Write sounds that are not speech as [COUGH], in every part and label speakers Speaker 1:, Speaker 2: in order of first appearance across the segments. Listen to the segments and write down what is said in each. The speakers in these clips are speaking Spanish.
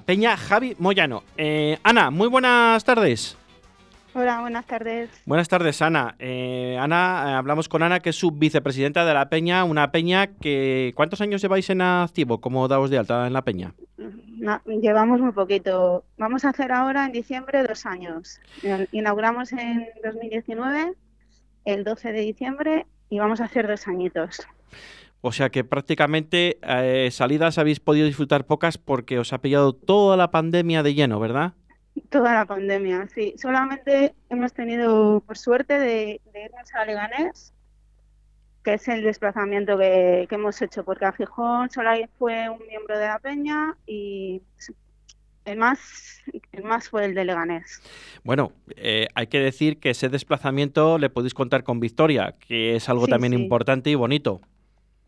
Speaker 1: Peña Javi Moyano. Eh, Ana, muy buenas tardes.
Speaker 2: Hola, buenas tardes.
Speaker 1: Buenas tardes, Ana. Eh, Ana, eh, hablamos con Ana, que es su vicepresidenta de la Peña, una Peña que... ¿Cuántos años lleváis en activo como daos de alta en la Peña?
Speaker 2: No, llevamos muy poquito. Vamos a hacer ahora en diciembre dos años. Inauguramos en 2019, el 12 de diciembre, y vamos a hacer dos añitos.
Speaker 1: O sea que prácticamente eh, salidas habéis podido disfrutar pocas porque os ha pillado toda la pandemia de lleno, ¿verdad?
Speaker 2: Toda la pandemia, sí. Solamente hemos tenido, por suerte, de, irnos a Leganés, que es el desplazamiento que, hemos hecho, porque a Gijón solo fue un miembro de la Peña y el más, el más fue el de Leganés.
Speaker 1: Bueno, eh, hay que decir que ese desplazamiento le podéis contar con Victoria, que es algo también importante y bonito.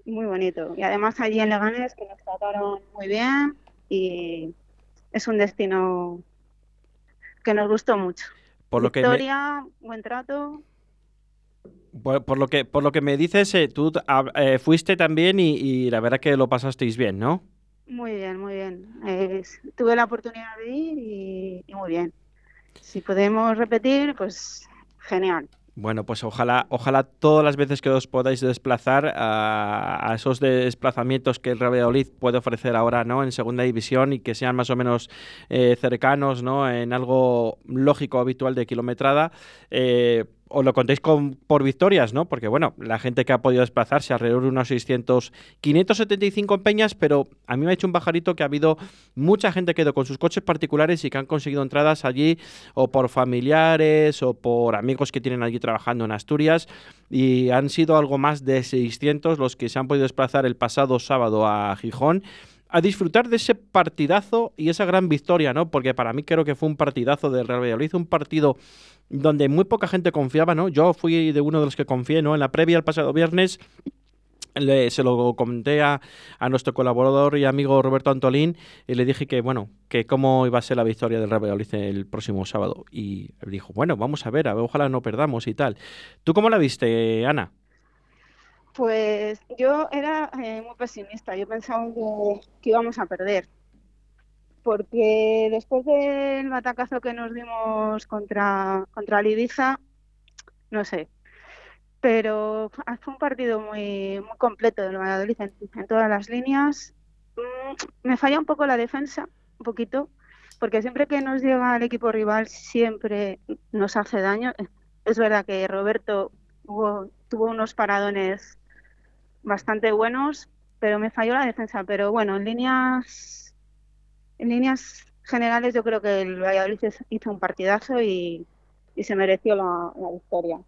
Speaker 2: Muy bonito. Y además allí en Leganés, que nos trataron muy bien y es un destino que nos gustó mucho. Por lo Victoria, que buen trato.
Speaker 1: Por, lo que por lo que me dices, eh, tú eh, fuiste también y, la verdad que lo pasasteis bien, ¿no?
Speaker 2: Muy bien, muy bien. tuve la oportunidad de ir y muy bien. Si podemos repetir, pues genial.
Speaker 1: Bueno, pues ojalá, ojalá todas las veces que os podáis desplazar a, esos desplazamientos que el Real Valladolid puede ofrecer ahora, ¿no? En segunda división y que sean más o menos eh, cercanos, ¿no? En algo lógico, habitual de kilometrada. Eh, os lo contéis con, por victorias, ¿no? Porque, bueno, la gente que ha podido desplazarse alrededor de unos 600, 575 en Peñas, pero a mí me ha hecho un bajarito que ha habido mucha gente que ha ido con sus coches particulares y que han conseguido entradas allí o por familiares o por amigos que tienen allí trabajando en Asturias y han sido algo más de 600 los que se han podido desplazar el pasado sábado a Gijón a disfrutar de ese partidazo y esa gran victoria, ¿no? Porque para mí creo que fue un partidazo del Real Valladolid, un partido donde muy poca gente confiaba, ¿no? Yo fui de uno de los que confié, ¿no? En la previa el pasado viernes se lo comenté a, nuestro colaborador y amigo Roberto Antolín y le dije que, bueno, que cómo iba a ser la victoria del Real Valladolid el próximo sábado. Y dijo, bueno, vamos a ver, a ver, ojalá no perdamos y tal. ¿Tú cómo la viste, Ana?
Speaker 2: Pues yo era eh, muy pesimista, yo pensaba que, íbamos a perder, porque después del batacazo que nos dimos contra, contra Ibiza, no sé, pero fue un partido muy, muy completo del Valladolid en, todas las líneas. Mm, me falla un poco la defensa, un poquito, porque siempre que nos llega el equipo rival siempre nos hace daño. Es verdad que Roberto tuvo unos paradones bastante buenos, pero me falló la defensa. Pero bueno, en líneas, en líneas generales yo creo que el Valladolid hizo un partidazo y, se mereció la victoria.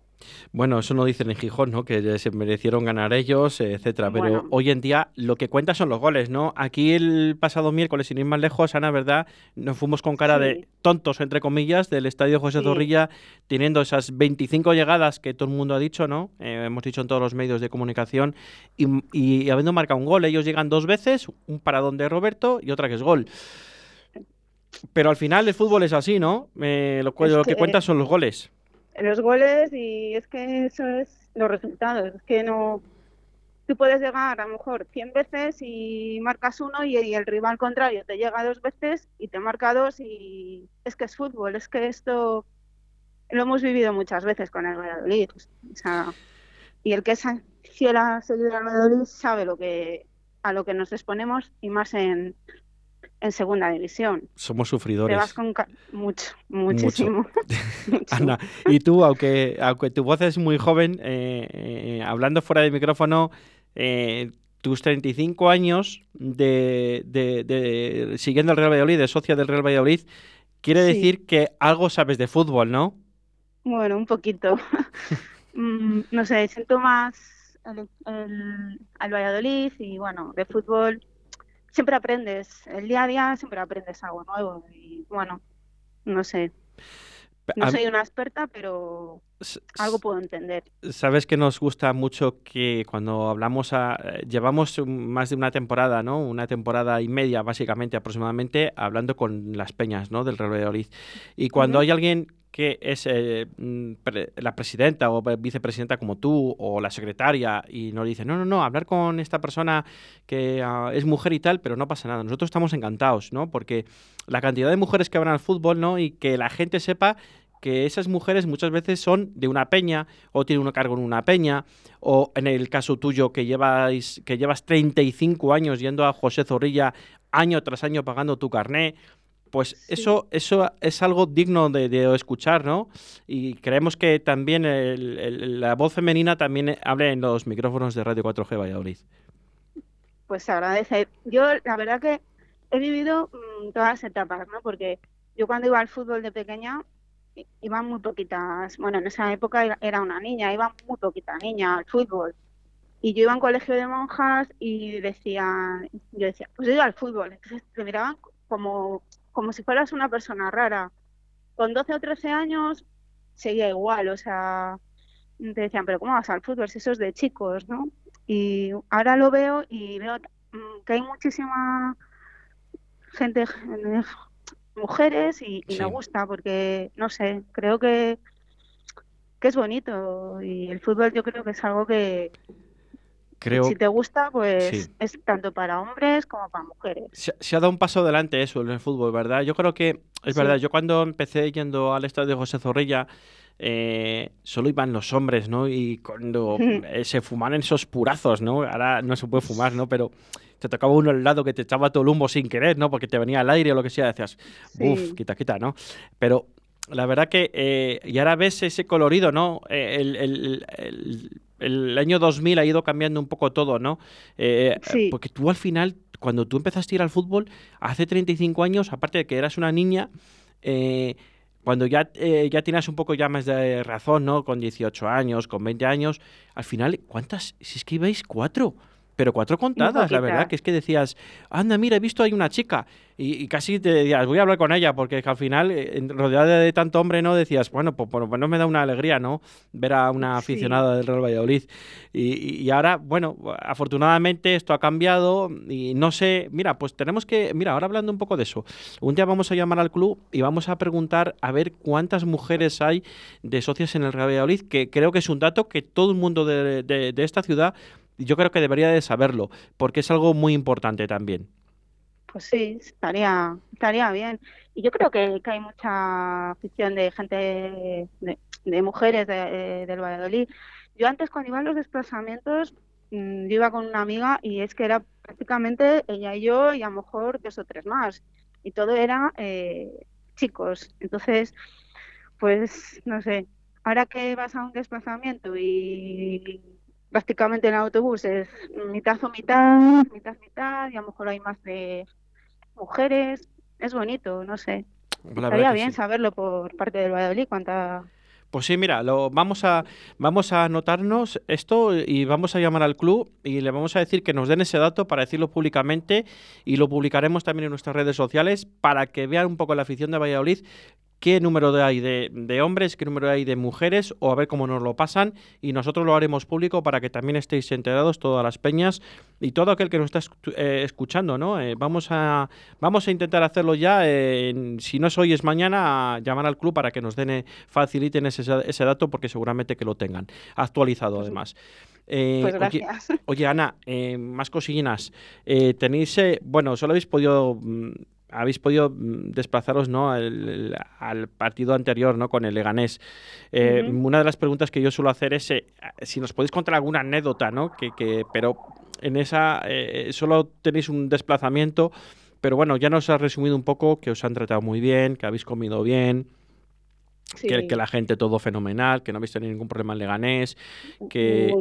Speaker 1: Bueno, eso no dicen en Gijón, ¿no? Que se merecieron ganar ellos, etcétera. Pero hoy en día lo que cuenta son los goles, ¿no? Aquí el pasado miércoles, sin ir más lejos, Ana, ¿verdad? Nos fuimos con cara de tontos, entre comillas, del estadio José Zorrilla, teniendo esas 25 llegadas que todo el mundo ha dicho, ¿no? Eh, hemos dicho en todos los medios de comunicación, y, habiendo marcado un gol, ellos llegan dos veces, un paradón de Roberto y otra que es gol. Pero al final el fútbol es así, ¿no? Eh, lo, lo que cuenta son los goles
Speaker 2: los goles y es que eso es los resultados. Es que no. Tú puedes llegar a lo mejor 100 veces y marcas uno y, el rival contrario te llega dos veces y te marca dos y es que es fútbol. Es que esto lo hemos vivido muchas veces con el Valladolid. O sea, y el que es fiel a seguir al Valladolid sabe lo que a lo que nos exponemos y más en, en segunda división.
Speaker 1: Somos sufridores.
Speaker 2: Te vas con mucho, muchísimo. [LAUGHS] [LAUGHS]
Speaker 1: Ana, y tú, aunque, aunque tu voz es muy joven, eh, eh, hablando fuera del micrófono, eh, tus 35 años de, de, siguiendo el Real Valladolid, de socia del Real Valladolid, quiere decir que algo sabes de fútbol, ¿no?
Speaker 2: Bueno, un poquito. [LAUGHS] Mm, no sé, siento más al Valladolid y bueno, de fútbol siempre aprendes, el día a día siempre aprendes algo nuevo y bueno, no sé. No soy una experta, pero algo puedo entender.
Speaker 1: Sabes que nos gusta mucho que cuando hablamos, a, llevamos más de una temporada, ¿no? Una temporada y media, básicamente, aproximadamente, hablando con las peñas, ¿no? Del Valladolid. Y cuando hay alguien que es eh, mm, la presidenta o vicepresidenta como tú o la secretaria y nos dice, no, no, no, hablar con esta persona que ah, es mujer y tal, pero no pasa nada. Nosotros estamos encantados, ¿no? Porque la cantidad de mujeres que van al fútbol, ¿no? Y que la gente sepa que esas mujeres muchas veces son de una peña o tienen un cargo en una peña o en el caso tuyo que llevas que llevas 35 años yendo a José Zorrilla año tras año pagando tu carné pues eso eso es algo digno de, escuchar no y creemos que también la voz femenina también hable en los micrófonos de Radio 4G Valladolid.
Speaker 2: Pues agradece. Yo la verdad que he vivido mm, todas las etapas no porque yo cuando iba al fútbol de pequeña iban muy poquitas, bueno, en esa época era una niña, iban muy poquitas niñas al fútbol. Y yo iba a un colegio de monjas y decían, yo decía, pues yo iba al fútbol. Entonces te miraban como, como si fueras una persona rara. Con 12 o 13 años seguía igual, o sea, te decían, pero ¿cómo vas al fútbol si eso es de chicos, no? Y ahora lo veo y veo mm, que hay muchísima gente mujeres y, me gusta porque, no sé, creo que, que es bonito y el fútbol yo creo que es algo que, Creo... Si te gusta, pues es tanto para hombres como para mujeres.
Speaker 1: Se, ha dado un paso adelante eso en el fútbol, ¿verdad? Yo creo que es verdad. Yo cuando empecé yendo al estadio de José Zorrilla, eh, solo iban los hombres, ¿no? Y cuando [LAUGHS] eh, se fumaban esos purazos, ¿no? Ahora no se puede fumar, ¿no? Pero te tocaba uno al lado que te echaba todo el humo sin querer, ¿no? Porque te venía al aire o lo que sea, decías, uff, quita, quita, ¿no? Pero la verdad que, eh, y ahora ves ese colorido, ¿no? Eh, el, el, año 2000 ha ido cambiando un poco todo, ¿no? Eh, porque tú al final, cuando tú empezaste a ir al fútbol, hace 35 años, aparte de que eras una niña, cuando ya, ya tienes un poco ya más de razón, ¿no? Con 18 años, con 20 años, al final, ¿cuántas? Si es que ibais cuatro pero cuatro contadas, la verdad, que es que decías, anda, mira, he visto ahí una chica, y, casi te decías, voy a hablar con ella, porque al final, eh, rodeada de tanto hombre, ¿no? Decías, bueno, pues por lo me da una alegría, ¿no? Ver a una aficionada del Real Valladolid. Y, y, ahora, bueno, afortunadamente esto ha cambiado, y no sé, mira, pues tenemos que, mira, ahora hablando un poco de eso, un día vamos a llamar al club y vamos a preguntar a ver cuántas mujeres hay de socias en el Real Valladolid, que creo que es un dato que todo el mundo de, de, de esta ciudad yo creo que debería de saberlo, porque es algo muy importante también.
Speaker 2: Pues sí, estaría, estaría bien. Y yo creo que, hay mucha afición de gente, de, mujeres de, del Valladolid. Yo antes cuando iba a los desplazamientos, mm, yo iba con una amiga y es que era prácticamente ella y yo y a lo mejor dos o tres más. Y todo era eh, chicos. Entonces, pues no sé, ahora que vas a un desplazamiento y prácticamente el autobús es mitad o mitad, mitad, mitad, y a lo mejor hay más de mujeres. Es bonito, no sé. Estaría bien saberlo por parte del Valladolid cuánta
Speaker 1: pues sí, mira, lo, vamos, a, vamos a anotarnos esto y vamos a llamar al club y le vamos a decir que nos den ese dato para decirlo públicamente y lo publicaremos también en nuestras redes sociales para que vean un poco la afición de Valladolid qué número hay de, hombres, qué número hay de mujeres, o a ver cómo nos lo pasan, y nosotros lo haremos público para que también estéis enterados, todas las peñas y todo aquel que nos está eh, escuchando, ¿no? Eh, vamos, a, vamos a intentar hacerlo ya, si no es hoy es mañana, a llamar al club para que nos den, eh, faciliten ese, ese dato, porque seguramente que lo tengan actualizado pues además.
Speaker 2: pues gracias.
Speaker 1: Oye, Ana, más cosillinas. tenéis, bueno, solo habéis podido mm, habéis podido mm, desplazaros ¿no? al, partido anterior ¿no? con el Leganés. Eh, una de las preguntas que yo suelo hacer es eh, si nos podéis contar alguna anécdota, ¿no? que, que pero en esa eh, solo tenéis un desplazamiento, pero bueno, ya nos has resumido un poco que os han tratado muy bien, que habéis comido bien. Que, la gente todo fenomenal, que no habéis tenido ningún problema en Leganés, que,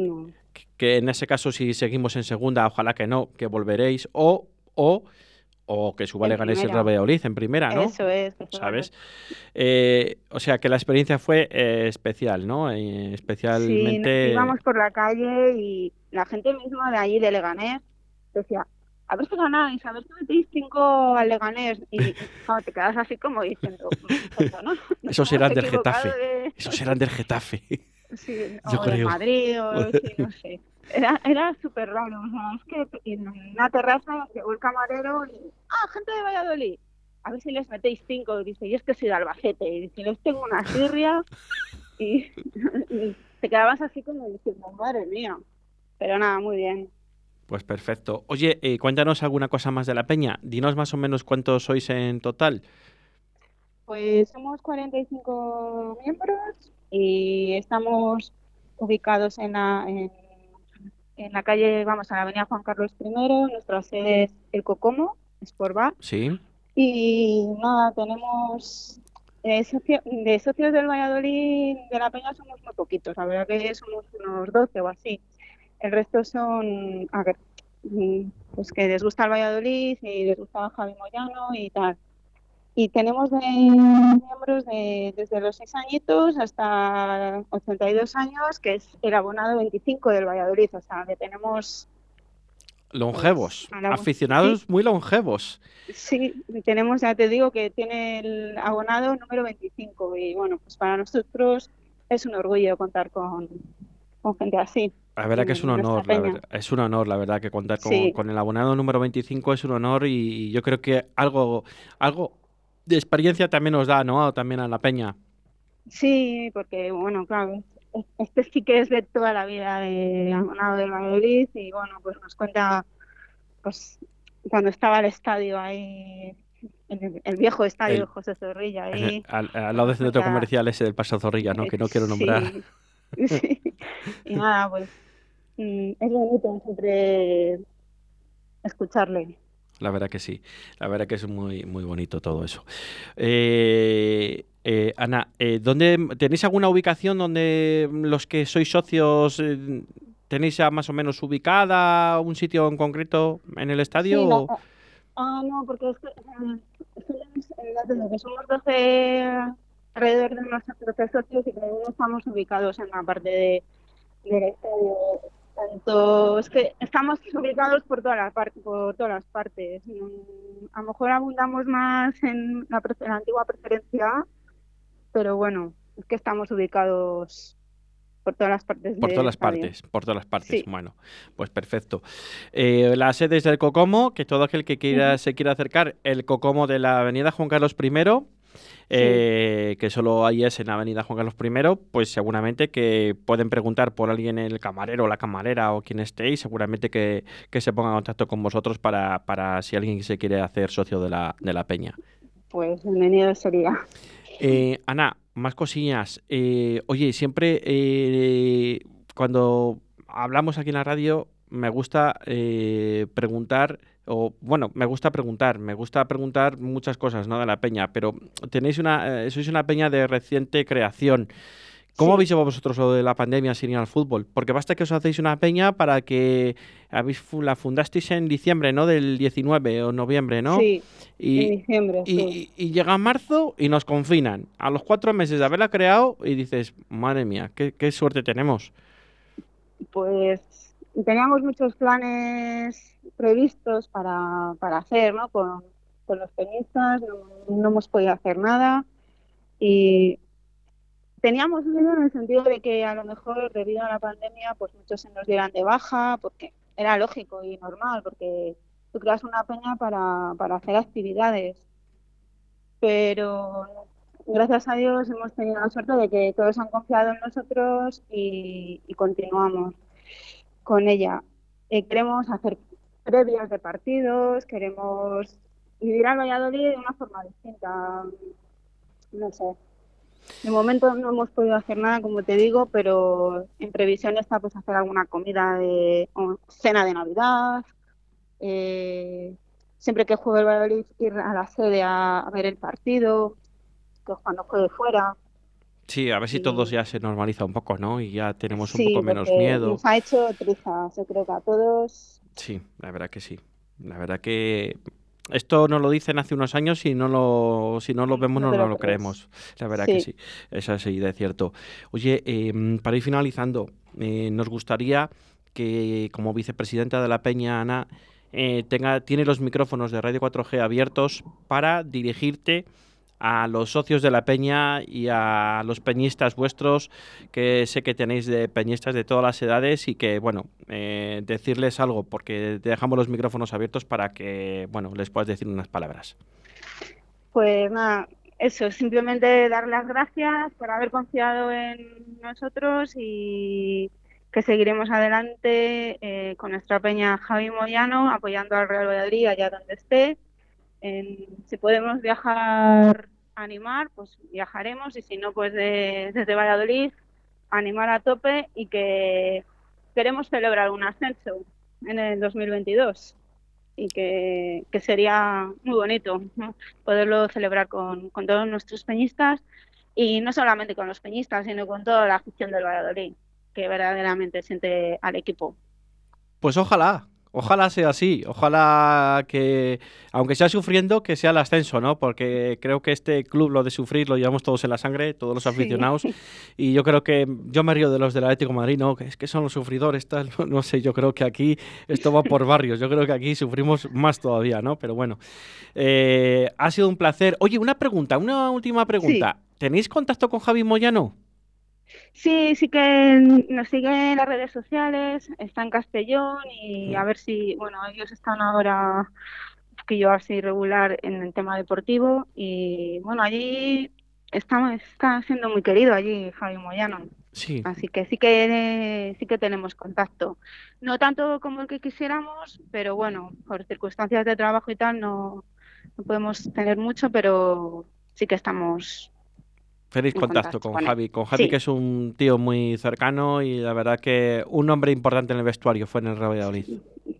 Speaker 1: que en ese caso si seguimos en segunda, ojalá que no, que volveréis, o, o o que suba Leganés el Valladolid en primera, ¿no?
Speaker 2: Eso es.
Speaker 1: ¿Sabes? Eh, o sea, que la experiencia fue eh, especial, ¿no? Eh, especialmente...
Speaker 2: Sí, íbamos por la calle y la gente misma de allí, de Leganés, decía, a ver si ganáis, a ver si metéis cinco al Leganés. Y [LAUGHS] te quedas así como diciendo, ¿no? [LAUGHS]
Speaker 1: Esos eran del Getafe. Esos eran del Getafe.
Speaker 2: Sí, [LAUGHS] o de Madrid, o sí, no sé. Era, era súper raro, o sea, es que en una terraza llegó el camarero y, ah, gente de Valladolid. a ver si les metéis cinco. Dice, y es que soy de Albacete. Y dice, les tengo una sirria. [LAUGHS] [LAUGHS] y, te quedabas así como diciendo, madre mía. Pero nada, muy bien.
Speaker 1: Pues perfecto. Oye, eh, cuéntanos alguna cosa más de la peña. Dinos más o menos cuántos sois en total.
Speaker 2: Pues somos 45 miembros y estamos ubicados en la, en, la calle, vamos, a la avenida Juan Carlos I. Nuestra sede es el Cocomo, Sportbar.
Speaker 1: Sí.
Speaker 2: Y nada, tenemos de, de socios del Valladolid, de la Peña somos muy poquitos, la verdad que somos unos 12 o así. El resto son, a ver, mm, pues que les gusta el Valladolid y les gusta Javi Moyano y tal. Y tenemos de miembros de, desde los 6 añitos hasta 82 años, que es el abonado 25 del Valladolid, o sea, que tenemos
Speaker 1: Longevos, pues, aficionados muy longevos.
Speaker 2: Sí, tenemos, ya te digo, que tiene el abonado número 25 y bueno, pues para nosotros es un orgullo contar con, gente así.
Speaker 1: La verdad que es un honor, la verdad, es un honor, la verdad, que contar con, el abonado número 25 es un honor y, yo creo que algo, algo de experiencia también nos da, ¿no? También a la peña.
Speaker 2: Sí, porque bueno, claro, este sí que es de toda la vida de abonado del Valladolid y bueno, pues nos cuenta pues cuando estaba el estadio ahí el, viejo estadio de José Zorrilla ahí,
Speaker 1: al, lado del centro comercial ese del Paso Zorrilla, ¿no? Que no quiero nombrar. [LAUGHS]
Speaker 2: Sí, Y nada, pues mm, es bonito siempre escucharle.
Speaker 1: La verdad que sí, la verdad que es muy, muy bonito todo eso. Eh, eh, Ana, eh, ¿dónde, ¿tenéis alguna ubicación donde los que sois socios eh, tenéis ya más o menos ubicada un sitio en concreto en el estadio?
Speaker 2: Ah, no, porque es que, que somos 12 alrededor de nuestros socios y que no estamos ubicados en la parte de, del estadio tanto es que estamos ubicados por todas las partes por todas las partes. A lo mejor abundamos más en la, antigua preferencia pero bueno es que estamos ubicados por todas las partes
Speaker 1: por todas las partes por todas las partes bueno pues perfecto. Eh, la sede es del Cocomo que todo aquel que quiera se quiera acercar el Cocomo de la Avenida Juan Carlos I eh, que solo hay es en Avenida Juan Carlos I, pues seguramente que pueden preguntar por alguien, el camarero o la camarera o quien esté, y seguramente que, se ponga en contacto con vosotros para, para si alguien se quiere hacer socio de la, de la peña.
Speaker 2: Pues bienvenido sería.
Speaker 1: Eh, Ana, más cosillas. Eh, oye, siempre cuando hablamos aquí en la radio me gusta preguntar o bueno, me gusta preguntar, me gusta preguntar muchas cosas, ¿no? De la peña, pero tenéis una, eh, sois una peña de reciente creación. ¿Cómo habéis llevado vosotros lo de la pandemia sin ir al fútbol? Porque basta que os hacéis una peña para que habéis, la fundasteis en diciembre, ¿no? Del 19 o noviembre, ¿no?
Speaker 2: Sí, y, en diciembre,
Speaker 1: y, y, llega marzo y nos confinan. A los cuatro meses de haberla creado y dices, madre mía, qué, qué suerte tenemos.
Speaker 2: Pues teníamos muchos planes previstos para, para hacer ¿no? con, los peñistas, no, hemos podido hacer nada y teníamos miedo en el sentido de que a lo mejor debido a la pandemia pues muchos se nos dieran de baja porque era lógico y normal porque tú creas una peña para, para hacer actividades pero gracias a Dios hemos tenido la suerte de que todos han confiado en nosotros y, continuamos con ella. Eh, queremos hacer previas de partidos, queremos vivir al Valladolid de una forma distinta. No sé. De momento no hemos podido hacer nada, como te digo, pero en previsión está pues hacer alguna comida de cena de Navidad. Eh, siempre que juegue el Valladolid ir a la sede a, ver el partido, que cuando juegue fuera.
Speaker 1: Sí, a ver si todo ya se normaliza un poco, ¿no? Y ya tenemos un poco menos miedo.
Speaker 2: Nos ha hecho trizas, yo creo que a todos
Speaker 1: Sí, la verdad que sí. La verdad que esto nos lo dicen hace unos años y no lo, si no lo vemos no, lo creemos. La verdad que sí, esa es de cierto. Oye, em, para ir finalizando, eh, nos gustaría que como vicepresidenta de la Peña, Ana, eh, tenga, tiene los micrófonos de Radio 4G abiertos para dirigirte a los socios de la peña y a los peñistas vuestros, que sé que tenéis de peñistas de todas las edades y que, bueno, eh, decirles algo, porque dejamos los micrófonos abiertos para que, bueno, les puedas decir unas palabras.
Speaker 2: Pues nada, eso, simplemente dar las gracias por haber confiado en nosotros y que seguiremos adelante eh, con nuestra peña Javi Moyano, apoyando al Real Valladolid allá donde esté. Si podemos viajar animar, pues viajaremos y si no, pues desde Valladolid animar a tope y que queremos celebrar un ascenso en el 2022 y que, sería muy bonito poderlo celebrar con, con todos nuestros peñistas y no solamente con los peñistas, sino con toda la afición del Valladolid que verdaderamente siente al equipo.
Speaker 1: Pues ojalá, Ojalá sea así, ojalá que, aunque sea sufriendo, que sea el ascenso, ¿no? Porque creo que este club, lo de sufrir, lo llevamos todos en la sangre, todos los aficionados. Y yo creo que, yo me río de los del Atlético de Madrid, ¿no? Es que son los sufridores, tal. [LAUGHS] No sé, yo creo que aquí esto va por barrios. Yo creo que aquí sufrimos más todavía, ¿no? Pero bueno, eh, ha sido un placer. Oye, una pregunta, una última pregunta. ¿Tenéis contacto con Javi Moyano?
Speaker 2: Sí, sí que nos sigue en las redes sociales, está en Castellón y a ver si, bueno, ellos están ahora que yo así regular en el tema deportivo y bueno, allí está, está siendo muy querido allí Javi Moyano. Sí. Así que sí que sí que tenemos contacto. No tanto como el que quisiéramos, pero bueno, por circunstancias de trabajo y tal no, no podemos tener mucho, pero sí que estamos
Speaker 1: Feliz contacto, con, Javi. Con Javi, que es un tío muy cercano y la verdad que un hombre importante en el vestuario fue en el Real Valladolid.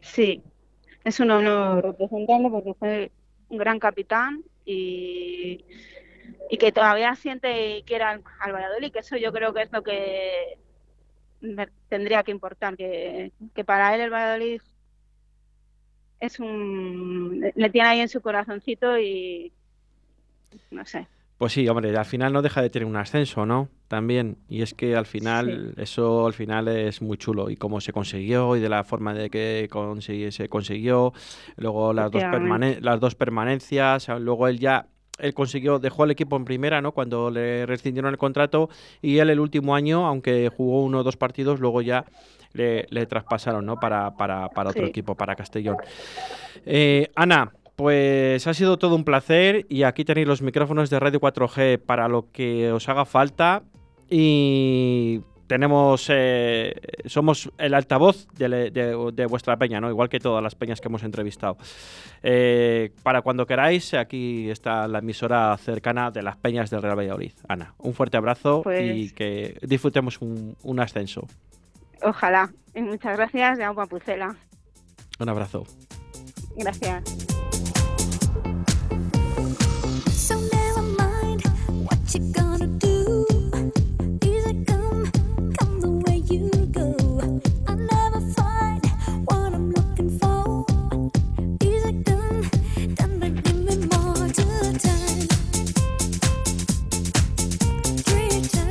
Speaker 2: Sí, es un honor representarlo porque fue un gran capitán y, y que todavía siente y quiere al, Valladolid, que eso yo creo que es lo que tendría que importar, que, que para él el Valladolid es un le tiene ahí en su corazoncito y no sé
Speaker 1: pues sí, hombre, al final no deja de tener un ascenso, ¿no? También. Y es que al final, eso al final es muy chulo. Y cómo se consiguió y de la forma de que se consiguió. Luego las dos, las dos permanencias. Luego él ya él consiguió, dejó el equipo en primera, ¿no? Cuando le rescindieron el contrato y él el último año, aunque jugó uno o dos partidos, luego ya le, traspasaron, ¿no? Para, para, para otro equipo, para Castellón. Eh, Ana, pues ha sido todo un placer y aquí tenéis los micrófonos de Radio 4G para lo que os haga falta y tenemos eh, somos el altavoz de, vuestra peña, ¿no? Igual que todas las peñas que hemos entrevistado. Eh, para cuando queráis, aquí está la emisora cercana de las peñas del Real Valladolid. Ana, un fuerte abrazo y pues que disfrutemos un, ascenso.
Speaker 2: Ojalá. Y muchas gracias, de Agua Pucela.
Speaker 1: Un abrazo.
Speaker 2: Gracias.